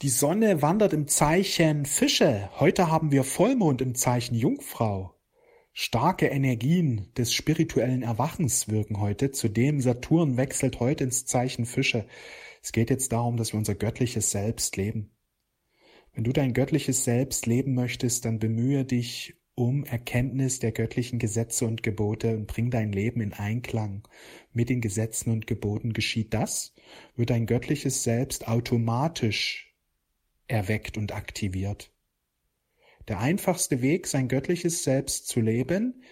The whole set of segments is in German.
Die Sonne wandert im Zeichen Fische. Heute haben wir Vollmond im Zeichen Jungfrau. Starke Energien des spirituellen Erwachens wirken heute. Zudem Saturn wechselt heute ins Zeichen Fische. Es geht jetzt darum, dass wir unser göttliches Selbst leben. Wenn du dein göttliches Selbst leben möchtest, dann bemühe dich um Erkenntnis der göttlichen Gesetze und Gebote und bring dein Leben in Einklang mit den Gesetzen und Geboten. Geschieht das, wird dein göttliches Selbst automatisch erweckt und aktiviert. Der einfachste Weg, sein göttliches Selbst zu leben,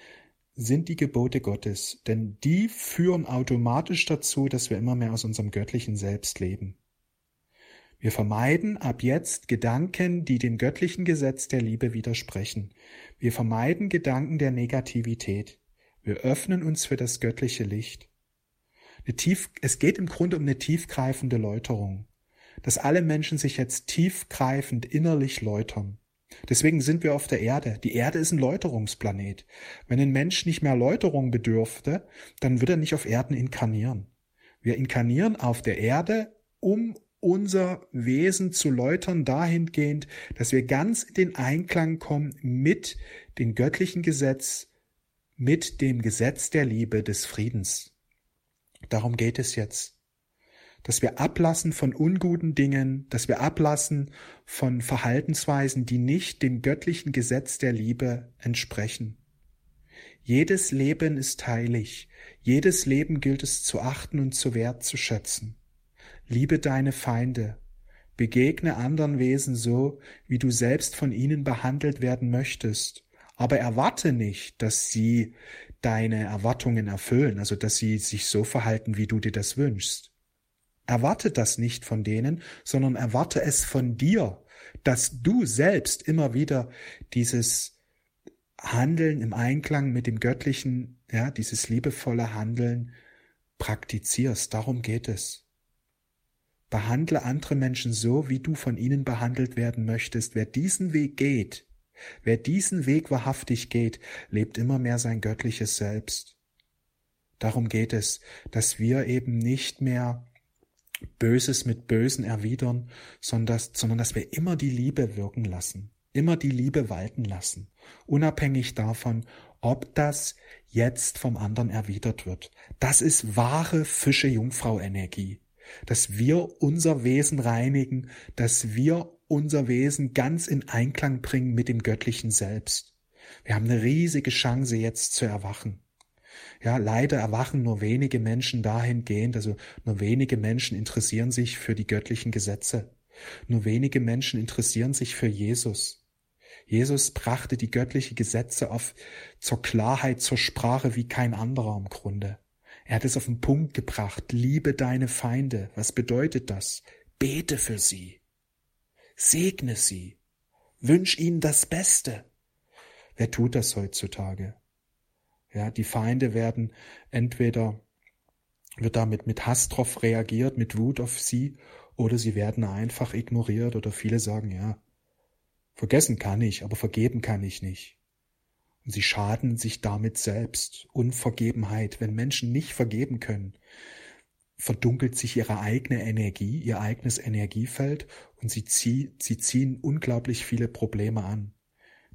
sind die Gebote Gottes, denn die führen automatisch dazu, dass wir immer mehr aus unserem göttlichen Selbst leben. Wir vermeiden ab jetzt Gedanken, die dem göttlichen Gesetz der Liebe widersprechen. Wir vermeiden Gedanken der Negativität. Wir öffnen uns für das göttliche Licht. Tief, es geht im Grunde um eine tiefgreifende Läuterung, dass alle Menschen sich jetzt tiefgreifend innerlich läutern. Deswegen sind wir auf der Erde. Die Erde ist ein Läuterungsplanet. Wenn ein Mensch nicht mehr Läuterung bedürfte, dann würde er nicht auf Erden inkarnieren. Wir inkarnieren auf der Erde, um unser Wesen zu läutern dahingehend, dass wir ganz in den Einklang kommen mit dem göttlichen Gesetz, mit dem Gesetz der Liebe des Friedens. Darum geht es jetzt. Dass wir ablassen von unguten Dingen, dass wir ablassen von Verhaltensweisen, die nicht dem göttlichen Gesetz der Liebe entsprechen. Jedes Leben ist heilig, jedes Leben gilt es zu achten und zu wertzuschätzen. Liebe deine Feinde. Begegne anderen Wesen so, wie du selbst von ihnen behandelt werden möchtest. Aber erwarte nicht, dass sie deine Erwartungen erfüllen, also dass sie sich so verhalten, wie du dir das wünschst. Erwarte das nicht von denen, sondern erwarte es von dir, dass du selbst immer wieder dieses Handeln im Einklang mit dem Göttlichen, ja, dieses liebevolle Handeln praktizierst. Darum geht es. Behandle andere Menschen so, wie du von ihnen behandelt werden möchtest. Wer diesen Weg geht, wer diesen Weg wahrhaftig geht, lebt immer mehr sein göttliches Selbst. Darum geht es, dass wir eben nicht mehr Böses mit Bösen erwidern, sondern dass, sondern dass wir immer die Liebe wirken lassen, immer die Liebe walten lassen, unabhängig davon, ob das jetzt vom anderen erwidert wird. Das ist wahre Fische-Jungfrau-Energie dass wir unser Wesen reinigen, dass wir unser Wesen ganz in Einklang bringen mit dem göttlichen Selbst. Wir haben eine riesige Chance jetzt zu erwachen. Ja, leider erwachen nur wenige Menschen dahingehend, also nur wenige Menschen interessieren sich für die göttlichen Gesetze. Nur wenige Menschen interessieren sich für Jesus. Jesus brachte die göttliche Gesetze auf zur Klarheit, zur Sprache wie kein anderer im Grunde. Er hat es auf den Punkt gebracht. Liebe deine Feinde. Was bedeutet das? Bete für sie. Segne sie. Wünsch ihnen das Beste. Wer tut das heutzutage? Ja, die Feinde werden entweder wird damit mit Hass drauf reagiert, mit Wut auf sie, oder sie werden einfach ignoriert oder viele sagen, ja, vergessen kann ich, aber vergeben kann ich nicht. Und sie schaden sich damit selbst. Unvergebenheit. Wenn Menschen nicht vergeben können, verdunkelt sich ihre eigene Energie, ihr eigenes Energiefeld und sie, zieh, sie ziehen unglaublich viele Probleme an.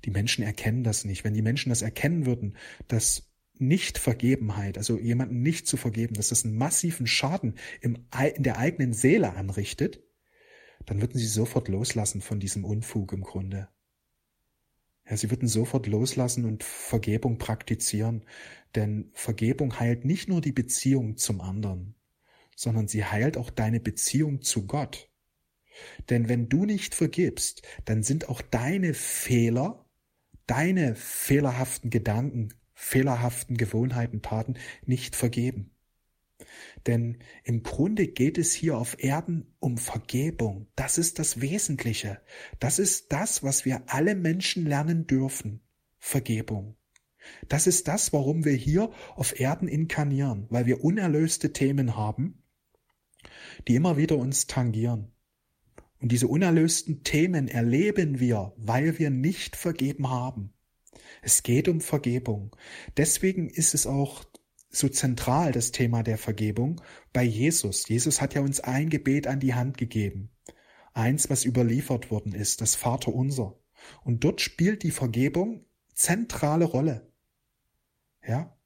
Die Menschen erkennen das nicht. Wenn die Menschen das erkennen würden, dass Nichtvergebenheit, also jemanden nicht zu vergeben, dass das einen massiven Schaden im, in der eigenen Seele anrichtet, dann würden sie sofort loslassen von diesem Unfug im Grunde. Ja, sie würden sofort loslassen und Vergebung praktizieren, denn Vergebung heilt nicht nur die Beziehung zum anderen, sondern sie heilt auch deine Beziehung zu Gott. Denn wenn du nicht vergibst, dann sind auch deine Fehler, deine fehlerhaften Gedanken, fehlerhaften Gewohnheiten, Taten nicht vergeben. Denn im Grunde geht es hier auf Erden um Vergebung. Das ist das Wesentliche. Das ist das, was wir alle Menschen lernen dürfen. Vergebung. Das ist das, warum wir hier auf Erden inkarnieren, weil wir unerlöste Themen haben, die immer wieder uns tangieren. Und diese unerlösten Themen erleben wir, weil wir nicht vergeben haben. Es geht um Vergebung. Deswegen ist es auch so zentral das Thema der Vergebung bei Jesus. Jesus hat ja uns ein Gebet an die Hand gegeben. eins, was überliefert worden ist, das Vaterunser. Und dort spielt die Vergebung zentrale Rolle. Ja?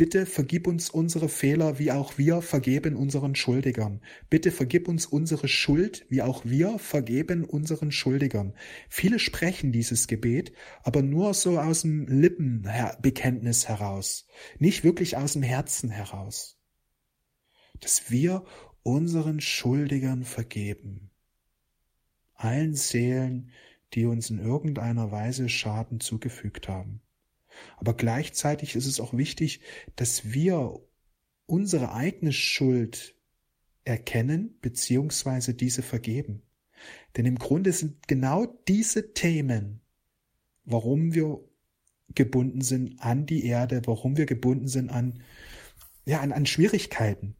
Bitte vergib uns unsere Fehler, wie auch wir vergeben unseren Schuldigern. Bitte vergib uns unsere Schuld, wie auch wir vergeben unseren Schuldigern. Viele sprechen dieses Gebet, aber nur so aus dem Lippenbekenntnis heraus, nicht wirklich aus dem Herzen heraus. Dass wir unseren Schuldigern vergeben. Allen Seelen, die uns in irgendeiner Weise Schaden zugefügt haben. Aber gleichzeitig ist es auch wichtig, dass wir unsere eigene Schuld erkennen beziehungsweise diese vergeben. Denn im Grunde sind genau diese Themen, warum wir gebunden sind an die Erde, warum wir gebunden sind an, ja, an, an Schwierigkeiten.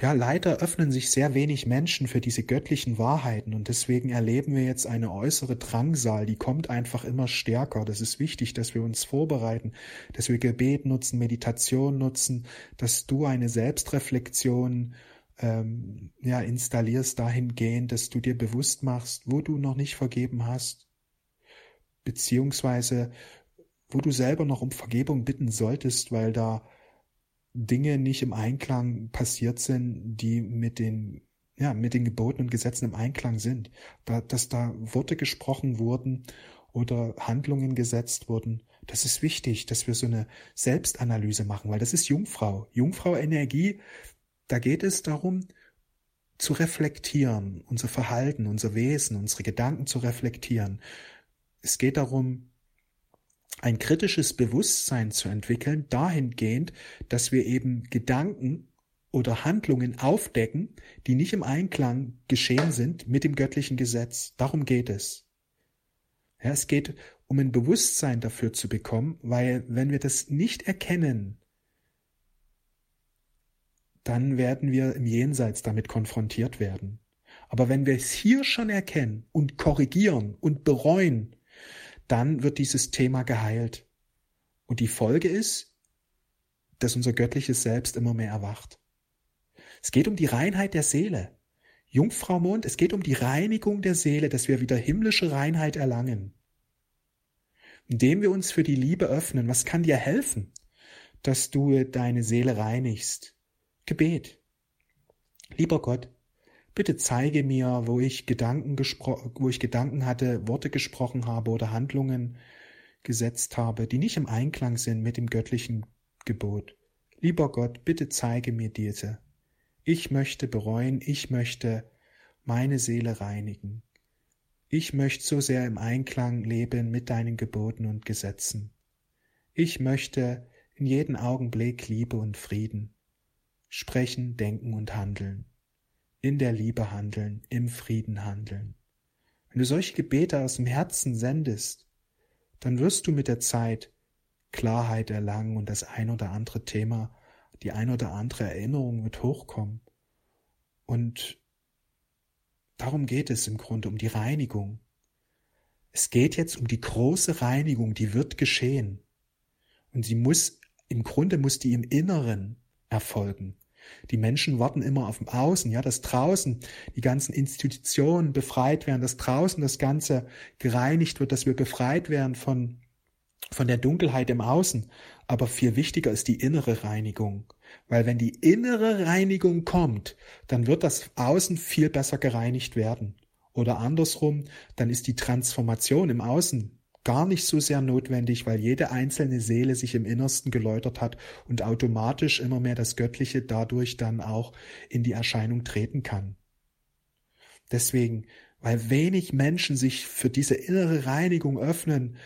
Ja, leider öffnen sich sehr wenig Menschen für diese göttlichen Wahrheiten und deswegen erleben wir jetzt eine äußere Drangsal, die kommt einfach immer stärker. Das ist wichtig, dass wir uns vorbereiten, dass wir Gebet nutzen, Meditation nutzen, dass du eine Selbstreflexion ähm, ja, installierst dahingehend, dass du dir bewusst machst, wo du noch nicht vergeben hast, beziehungsweise wo du selber noch um Vergebung bitten solltest, weil da Dinge nicht im Einklang passiert sind, die mit den ja, mit den Geboten und Gesetzen im Einklang sind, da, dass da Worte gesprochen wurden oder Handlungen gesetzt wurden. Das ist wichtig, dass wir so eine Selbstanalyse machen, weil das ist Jungfrau. Jungfrau Energie, da geht es darum, zu reflektieren, unser Verhalten, unser Wesen, unsere Gedanken zu reflektieren. Es geht darum, ein kritisches Bewusstsein zu entwickeln, dahingehend, dass wir eben Gedanken oder Handlungen aufdecken, die nicht im Einklang geschehen sind mit dem göttlichen Gesetz. Darum geht es. Ja, es geht um ein Bewusstsein dafür zu bekommen, weil wenn wir das nicht erkennen, dann werden wir im Jenseits damit konfrontiert werden. Aber wenn wir es hier schon erkennen und korrigieren und bereuen, dann wird dieses Thema geheilt. Und die Folge ist, dass unser göttliches Selbst immer mehr erwacht. Es geht um die Reinheit der Seele. Jungfrau Mond, es geht um die Reinigung der Seele, dass wir wieder himmlische Reinheit erlangen. Indem wir uns für die Liebe öffnen, was kann dir helfen, dass du deine Seele reinigst? Gebet. Lieber Gott, Bitte zeige mir, wo ich Gedanken wo ich Gedanken hatte, Worte gesprochen habe oder Handlungen gesetzt habe, die nicht im Einklang sind mit dem göttlichen Gebot. Lieber Gott, bitte zeige mir diese. Ich möchte bereuen, ich möchte meine Seele reinigen. Ich möchte so sehr im Einklang leben mit deinen Geboten und Gesetzen. Ich möchte in jeden Augenblick Liebe und Frieden sprechen, denken und handeln in der Liebe handeln, im Frieden handeln. Wenn du solche Gebete aus dem Herzen sendest, dann wirst du mit der Zeit Klarheit erlangen und das ein oder andere Thema, die ein oder andere Erinnerung wird hochkommen. Und darum geht es im Grunde, um die Reinigung. Es geht jetzt um die große Reinigung, die wird geschehen. Und sie muss, im Grunde muss die im Inneren erfolgen. Die Menschen warten immer auf dem Außen, ja, dass draußen die ganzen Institutionen befreit werden, dass draußen das Ganze gereinigt wird, dass wir befreit werden von, von der Dunkelheit im Außen. Aber viel wichtiger ist die innere Reinigung. Weil wenn die innere Reinigung kommt, dann wird das Außen viel besser gereinigt werden. Oder andersrum, dann ist die Transformation im Außen gar nicht so sehr notwendig, weil jede einzelne Seele sich im Innersten geläutert hat und automatisch immer mehr das Göttliche dadurch dann auch in die Erscheinung treten kann. Deswegen, weil wenig Menschen sich für diese innere Reinigung öffnen,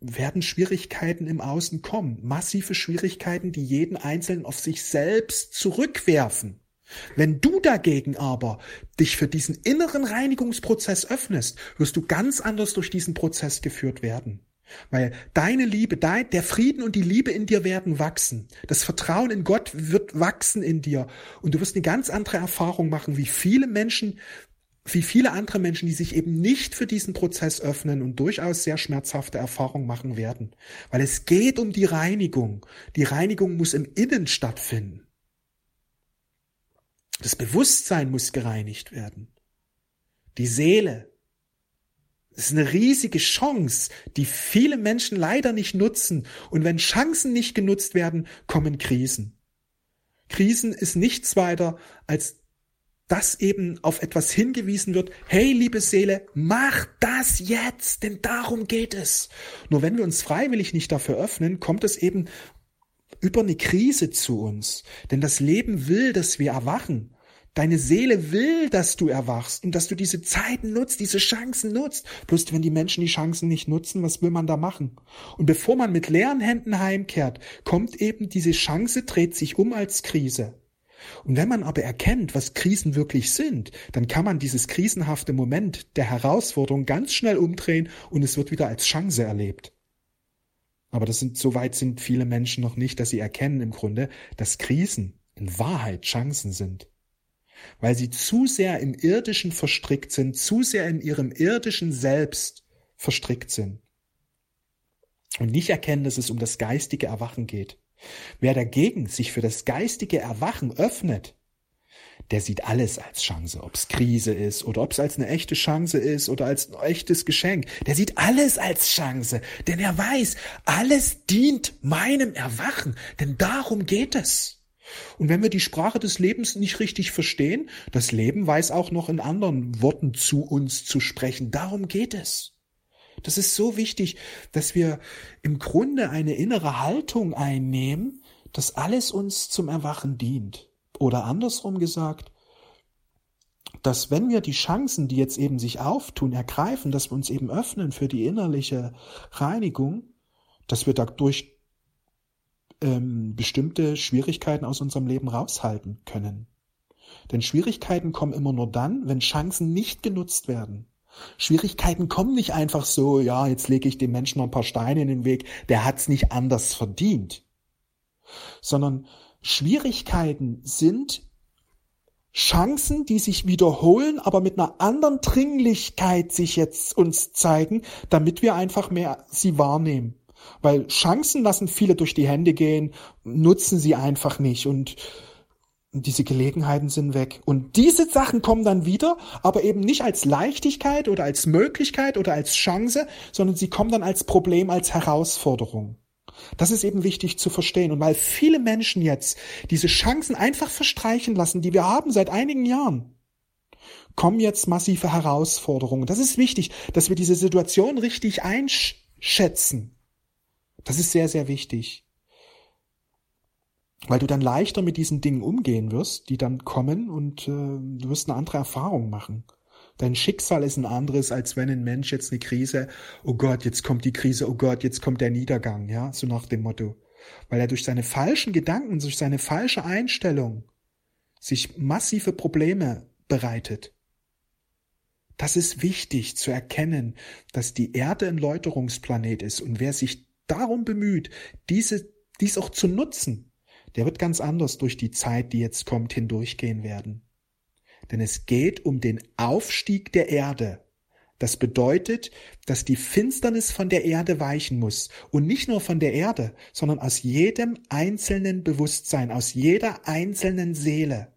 werden Schwierigkeiten im Außen kommen. Massive Schwierigkeiten, die jeden Einzelnen auf sich selbst zurückwerfen. Wenn du dagegen aber dich für diesen inneren Reinigungsprozess öffnest, wirst du ganz anders durch diesen Prozess geführt werden. Weil deine Liebe, dein, der Frieden und die Liebe in dir werden wachsen. Das Vertrauen in Gott wird wachsen in dir. Und du wirst eine ganz andere Erfahrung machen, wie viele Menschen, wie viele andere Menschen, die sich eben nicht für diesen Prozess öffnen und durchaus sehr schmerzhafte Erfahrungen machen werden. Weil es geht um die Reinigung. Die Reinigung muss im Innen stattfinden. Das Bewusstsein muss gereinigt werden. Die Seele. Das ist eine riesige Chance, die viele Menschen leider nicht nutzen. Und wenn Chancen nicht genutzt werden, kommen Krisen. Krisen ist nichts weiter als dass eben auf etwas hingewiesen wird, hey liebe Seele, mach das jetzt, denn darum geht es. Nur wenn wir uns freiwillig nicht dafür öffnen, kommt es eben über eine Krise zu uns. Denn das Leben will, dass wir erwachen. Deine Seele will, dass du erwachst und dass du diese Zeiten nutzt, diese Chancen nutzt. Bloß wenn die Menschen die Chancen nicht nutzen, was will man da machen? Und bevor man mit leeren Händen heimkehrt, kommt eben diese Chance, dreht sich um als Krise. Und wenn man aber erkennt, was Krisen wirklich sind, dann kann man dieses krisenhafte Moment der Herausforderung ganz schnell umdrehen und es wird wieder als Chance erlebt. Aber das sind, so weit sind viele Menschen noch nicht, dass sie erkennen im Grunde, dass Krisen in Wahrheit Chancen sind weil sie zu sehr im Irdischen verstrickt sind, zu sehr in ihrem irdischen Selbst verstrickt sind und nicht erkennen, dass es um das geistige Erwachen geht. Wer dagegen sich für das geistige Erwachen öffnet, der sieht alles als Chance, ob es Krise ist oder ob es als eine echte Chance ist oder als ein echtes Geschenk. Der sieht alles als Chance, denn er weiß, alles dient meinem Erwachen, denn darum geht es. Und wenn wir die Sprache des Lebens nicht richtig verstehen, das Leben weiß auch noch in anderen Worten zu uns zu sprechen. Darum geht es. Das ist so wichtig, dass wir im Grunde eine innere Haltung einnehmen, dass alles uns zum Erwachen dient. Oder andersrum gesagt, dass wenn wir die Chancen, die jetzt eben sich auftun, ergreifen, dass wir uns eben öffnen für die innerliche Reinigung, dass wir dadurch ähm, bestimmte Schwierigkeiten aus unserem Leben raushalten können. Denn Schwierigkeiten kommen immer nur dann, wenn Chancen nicht genutzt werden. Schwierigkeiten kommen nicht einfach so, ja, jetzt lege ich dem Menschen noch ein paar Steine in den Weg, der hat's nicht anders verdient. Sondern Schwierigkeiten sind Chancen, die sich wiederholen, aber mit einer anderen Dringlichkeit sich jetzt uns zeigen, damit wir einfach mehr sie wahrnehmen. Weil Chancen lassen viele durch die Hände gehen, nutzen sie einfach nicht und diese Gelegenheiten sind weg. Und diese Sachen kommen dann wieder, aber eben nicht als Leichtigkeit oder als Möglichkeit oder als Chance, sondern sie kommen dann als Problem, als Herausforderung. Das ist eben wichtig zu verstehen. Und weil viele Menschen jetzt diese Chancen einfach verstreichen lassen, die wir haben seit einigen Jahren, kommen jetzt massive Herausforderungen. Das ist wichtig, dass wir diese Situation richtig einschätzen das ist sehr, sehr wichtig. Weil du dann leichter mit diesen Dingen umgehen wirst, die dann kommen und äh, du wirst eine andere Erfahrung machen. Dein Schicksal ist ein anderes, als wenn ein Mensch jetzt eine Krise, oh Gott, jetzt kommt die Krise, oh Gott, jetzt kommt der Niedergang, ja, so nach dem Motto. Weil er durch seine falschen Gedanken, durch seine falsche Einstellung sich massive Probleme bereitet. Das ist wichtig zu erkennen, dass die Erde ein Läuterungsplanet ist und wer sich darum bemüht, diese, dies auch zu nutzen, der wird ganz anders durch die Zeit, die jetzt kommt, hindurchgehen werden. Denn es geht um den Aufstieg der Erde. Das bedeutet, dass die Finsternis von der Erde weichen muss. Und nicht nur von der Erde, sondern aus jedem einzelnen Bewusstsein, aus jeder einzelnen Seele.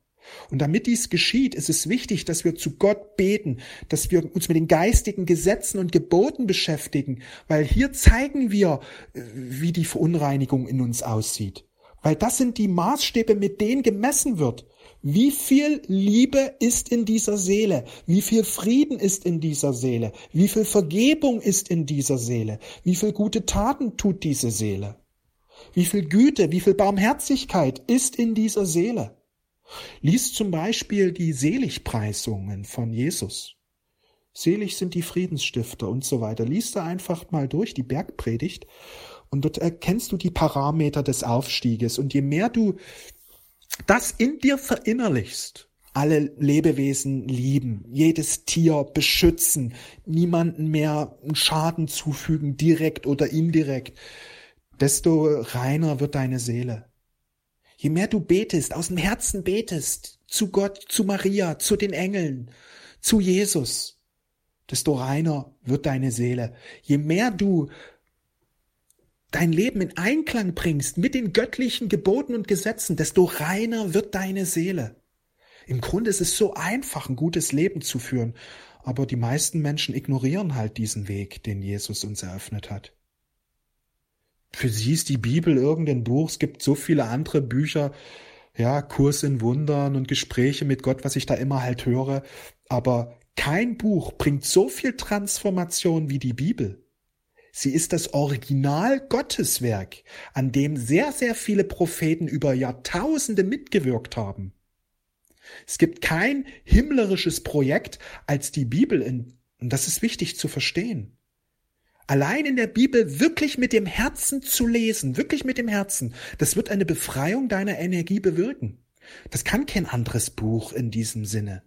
Und damit dies geschieht, ist es wichtig, dass wir zu Gott beten, dass wir uns mit den geistigen Gesetzen und Geboten beschäftigen, weil hier zeigen wir, äh, wie die Verunreinigung in uns aussieht. Weil das sind die Maßstäbe, mit denen gemessen wird. Wie viel Liebe ist in dieser Seele? Wie viel Frieden ist in dieser Seele? Wie viel Vergebung ist in dieser Seele? Wie viel gute Taten tut diese Seele? Wie viel Güte, wie viel Barmherzigkeit ist in dieser Seele? Lies zum Beispiel die Seligpreisungen von Jesus. Selig sind die Friedensstifter und so weiter. Lies da einfach mal durch die Bergpredigt und dort erkennst du die Parameter des Aufstieges. Und je mehr du das in dir verinnerlichst, alle Lebewesen lieben, jedes Tier beschützen, niemanden mehr Schaden zufügen, direkt oder indirekt, desto reiner wird deine Seele. Je mehr du betest, aus dem Herzen betest, zu Gott, zu Maria, zu den Engeln, zu Jesus, desto reiner wird deine Seele. Je mehr du dein Leben in Einklang bringst mit den göttlichen Geboten und Gesetzen, desto reiner wird deine Seele. Im Grunde ist es so einfach, ein gutes Leben zu führen, aber die meisten Menschen ignorieren halt diesen Weg, den Jesus uns eröffnet hat. Für sie ist die Bibel irgendein Buch, es gibt so viele andere Bücher, ja, Kurs in Wundern und Gespräche mit Gott, was ich da immer halt höre, aber kein Buch bringt so viel Transformation wie die Bibel. Sie ist das Original Gotteswerk, an dem sehr, sehr viele Propheten über Jahrtausende mitgewirkt haben. Es gibt kein himmlerisches Projekt als die Bibel, in, und das ist wichtig zu verstehen. Allein in der Bibel wirklich mit dem Herzen zu lesen, wirklich mit dem Herzen, das wird eine Befreiung deiner Energie bewirken. Das kann kein anderes Buch in diesem Sinne.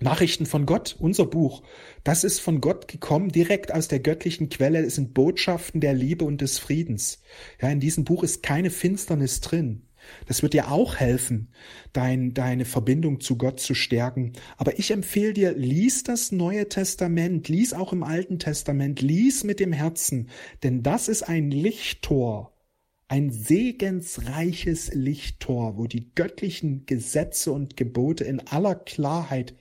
Nachrichten von Gott, unser Buch, das ist von Gott gekommen, direkt aus der göttlichen Quelle. Es sind Botschaften der Liebe und des Friedens. Ja, in diesem Buch ist keine Finsternis drin. Das wird dir auch helfen, dein, deine Verbindung zu Gott zu stärken. Aber ich empfehle dir, lies das Neue Testament, lies auch im Alten Testament, lies mit dem Herzen, denn das ist ein Lichttor, ein segensreiches Lichttor, wo die göttlichen Gesetze und Gebote in aller Klarheit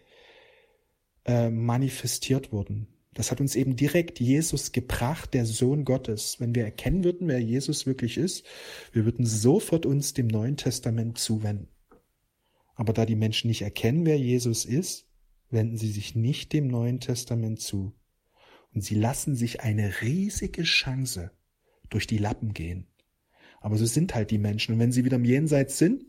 äh, manifestiert wurden. Das hat uns eben direkt Jesus gebracht, der Sohn Gottes. Wenn wir erkennen würden, wer Jesus wirklich ist, wir würden sofort uns dem Neuen Testament zuwenden. Aber da die Menschen nicht erkennen, wer Jesus ist, wenden sie sich nicht dem Neuen Testament zu. Und sie lassen sich eine riesige Chance durch die Lappen gehen. Aber so sind halt die Menschen. Und wenn sie wieder im Jenseits sind,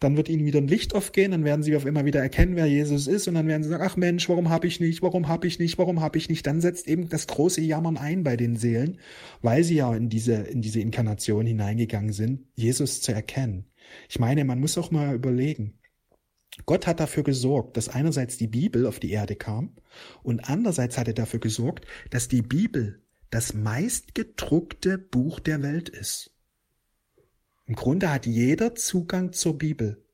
dann wird ihnen wieder ein Licht aufgehen, dann werden sie auf immer wieder erkennen, wer Jesus ist und dann werden sie sagen, ach Mensch, warum habe ich nicht, warum habe ich nicht, warum habe ich nicht? Dann setzt eben das große Jammern ein bei den Seelen, weil sie ja in diese, in diese Inkarnation hineingegangen sind, Jesus zu erkennen. Ich meine, man muss auch mal überlegen, Gott hat dafür gesorgt, dass einerseits die Bibel auf die Erde kam und andererseits hat er dafür gesorgt, dass die Bibel das meistgedruckte Buch der Welt ist. Im Grunde hat jeder Zugang zur Bibel.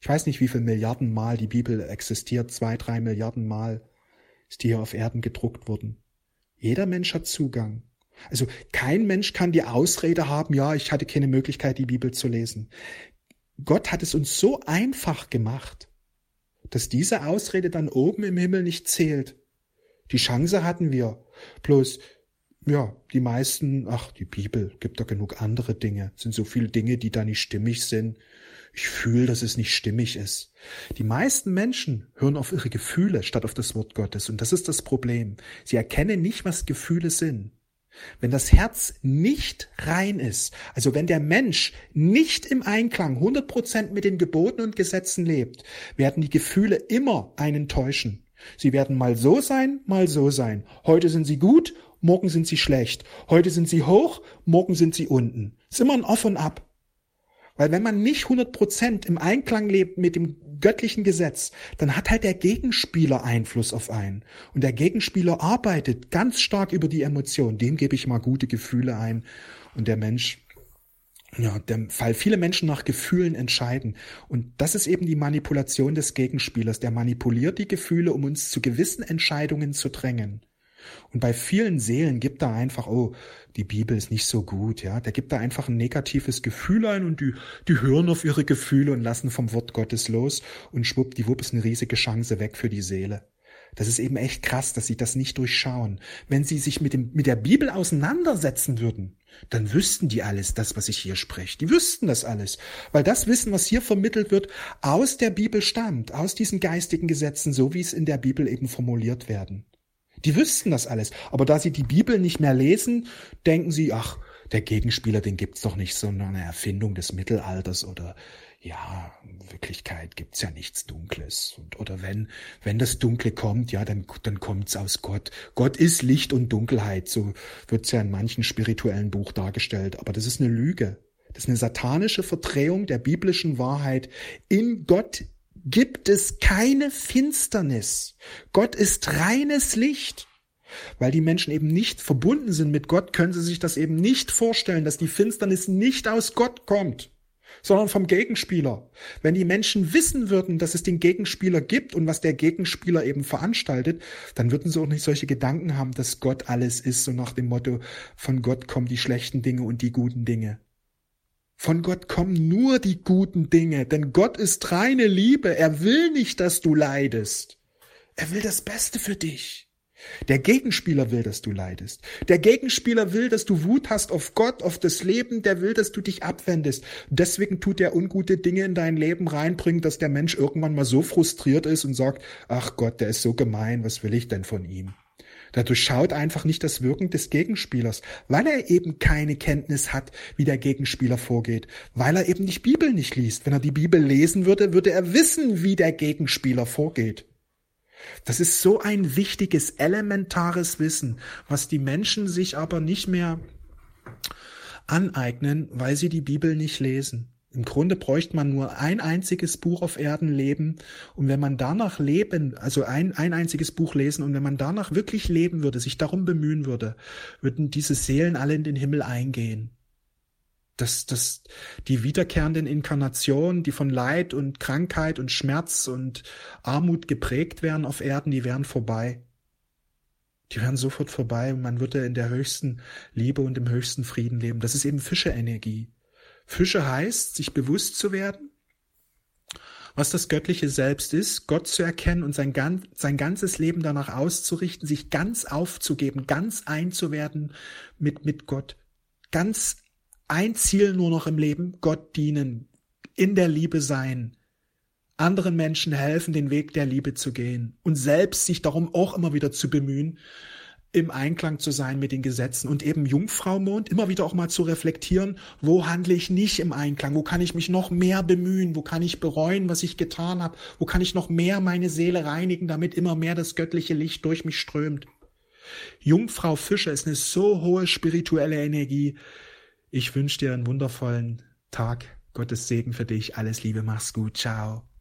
Ich weiß nicht, wie viel Milliarden Mal die Bibel existiert, zwei, drei Milliarden Mal ist die hier auf Erden gedruckt worden. Jeder Mensch hat Zugang. Also kein Mensch kann die Ausrede haben, ja, ich hatte keine Möglichkeit, die Bibel zu lesen. Gott hat es uns so einfach gemacht, dass diese Ausrede dann oben im Himmel nicht zählt. Die Chance hatten wir. Bloß ja, die meisten, ach, die Bibel gibt da genug andere Dinge. Es sind so viele Dinge, die da nicht stimmig sind. Ich fühle, dass es nicht stimmig ist. Die meisten Menschen hören auf ihre Gefühle statt auf das Wort Gottes. Und das ist das Problem. Sie erkennen nicht, was Gefühle sind. Wenn das Herz nicht rein ist, also wenn der Mensch nicht im Einklang 100% mit den Geboten und Gesetzen lebt, werden die Gefühle immer einen täuschen. Sie werden mal so sein, mal so sein. Heute sind sie gut, morgen sind sie schlecht. Heute sind sie hoch, morgen sind sie unten. ist immer ein Auf und Ab. Weil wenn man nicht 100% im Einklang lebt mit dem göttlichen Gesetz, dann hat halt der Gegenspieler Einfluss auf einen. Und der Gegenspieler arbeitet ganz stark über die Emotionen. Dem gebe ich mal gute Gefühle ein. Und der Mensch, ja, weil viele Menschen nach Gefühlen entscheiden. Und das ist eben die Manipulation des Gegenspielers. Der manipuliert die Gefühle, um uns zu gewissen Entscheidungen zu drängen. Und bei vielen Seelen gibt da einfach, oh, die Bibel ist nicht so gut, ja. Der gibt da einfach ein negatives Gefühl ein und die, die hören auf ihre Gefühle und lassen vom Wort Gottes los und schwuppdiwupp ist eine riesige Chance weg für die Seele. Das ist eben echt krass, dass sie das nicht durchschauen. Wenn sie sich mit, dem, mit der Bibel auseinandersetzen würden, dann wüssten die alles, das, was ich hier spreche. Die wüssten das alles. Weil das Wissen, was hier vermittelt wird, aus der Bibel stammt, aus diesen geistigen Gesetzen, so wie es in der Bibel eben formuliert werden. Die wüssten das alles. Aber da sie die Bibel nicht mehr lesen, denken sie, ach, der Gegenspieler, den gibt's doch nicht, sondern eine Erfindung des Mittelalters oder ja, in Wirklichkeit gibt's ja nichts Dunkles. Und, oder wenn, wenn das Dunkle kommt, ja, dann, dann kommt's aus Gott. Gott ist Licht und Dunkelheit. So wird's ja in manchen spirituellen Buch dargestellt. Aber das ist eine Lüge. Das ist eine satanische Verdrehung der biblischen Wahrheit. In Gott gibt es keine Finsternis. Gott ist reines Licht. Weil die Menschen eben nicht verbunden sind mit Gott, können sie sich das eben nicht vorstellen, dass die Finsternis nicht aus Gott kommt, sondern vom Gegenspieler. Wenn die Menschen wissen würden, dass es den Gegenspieler gibt und was der Gegenspieler eben veranstaltet, dann würden sie auch nicht solche Gedanken haben, dass Gott alles ist, so nach dem Motto, von Gott kommen die schlechten Dinge und die guten Dinge. Von Gott kommen nur die guten Dinge, denn Gott ist reine Liebe. Er will nicht, dass du leidest. Er will das Beste für dich. Der Gegenspieler will, dass du leidest. Der Gegenspieler will, dass du Wut hast auf Gott, auf das Leben. Der will, dass du dich abwendest. deswegen tut er ungute Dinge in dein Leben reinbringen, dass der Mensch irgendwann mal so frustriert ist und sagt, ach Gott, der ist so gemein, was will ich denn von ihm? Der durchschaut einfach nicht das Wirken des Gegenspielers, weil er eben keine Kenntnis hat, wie der Gegenspieler vorgeht, weil er eben die Bibel nicht liest. Wenn er die Bibel lesen würde, würde er wissen, wie der Gegenspieler vorgeht. Das ist so ein wichtiges, elementares Wissen, was die Menschen sich aber nicht mehr aneignen, weil sie die Bibel nicht lesen. Im Grunde bräuchte man nur ein einziges Buch auf Erden leben. Und wenn man danach leben, also ein, ein einziges Buch lesen, und wenn man danach wirklich leben würde, sich darum bemühen würde, würden diese Seelen alle in den Himmel eingehen. Das, das, die wiederkehrenden Inkarnationen, die von Leid und Krankheit und Schmerz und Armut geprägt werden auf Erden, die wären vorbei. Die wären sofort vorbei und man würde in der höchsten Liebe und im höchsten Frieden leben. Das ist eben Fische-Energie. Fische heißt, sich bewusst zu werden, was das göttliche Selbst ist, Gott zu erkennen und sein, sein ganzes Leben danach auszurichten, sich ganz aufzugeben, ganz einzuwerden mit, mit Gott. Ganz ein Ziel nur noch im Leben, Gott dienen, in der Liebe sein, anderen Menschen helfen, den Weg der Liebe zu gehen und selbst sich darum auch immer wieder zu bemühen, im Einklang zu sein mit den Gesetzen und eben Jungfraumond immer wieder auch mal zu reflektieren, wo handle ich nicht im Einklang, wo kann ich mich noch mehr bemühen, wo kann ich bereuen, was ich getan habe, wo kann ich noch mehr meine Seele reinigen, damit immer mehr das göttliche Licht durch mich strömt. Jungfrau Fischer ist eine so hohe spirituelle Energie. Ich wünsche dir einen wundervollen Tag. Gottes Segen für dich. Alles Liebe, mach's gut. Ciao.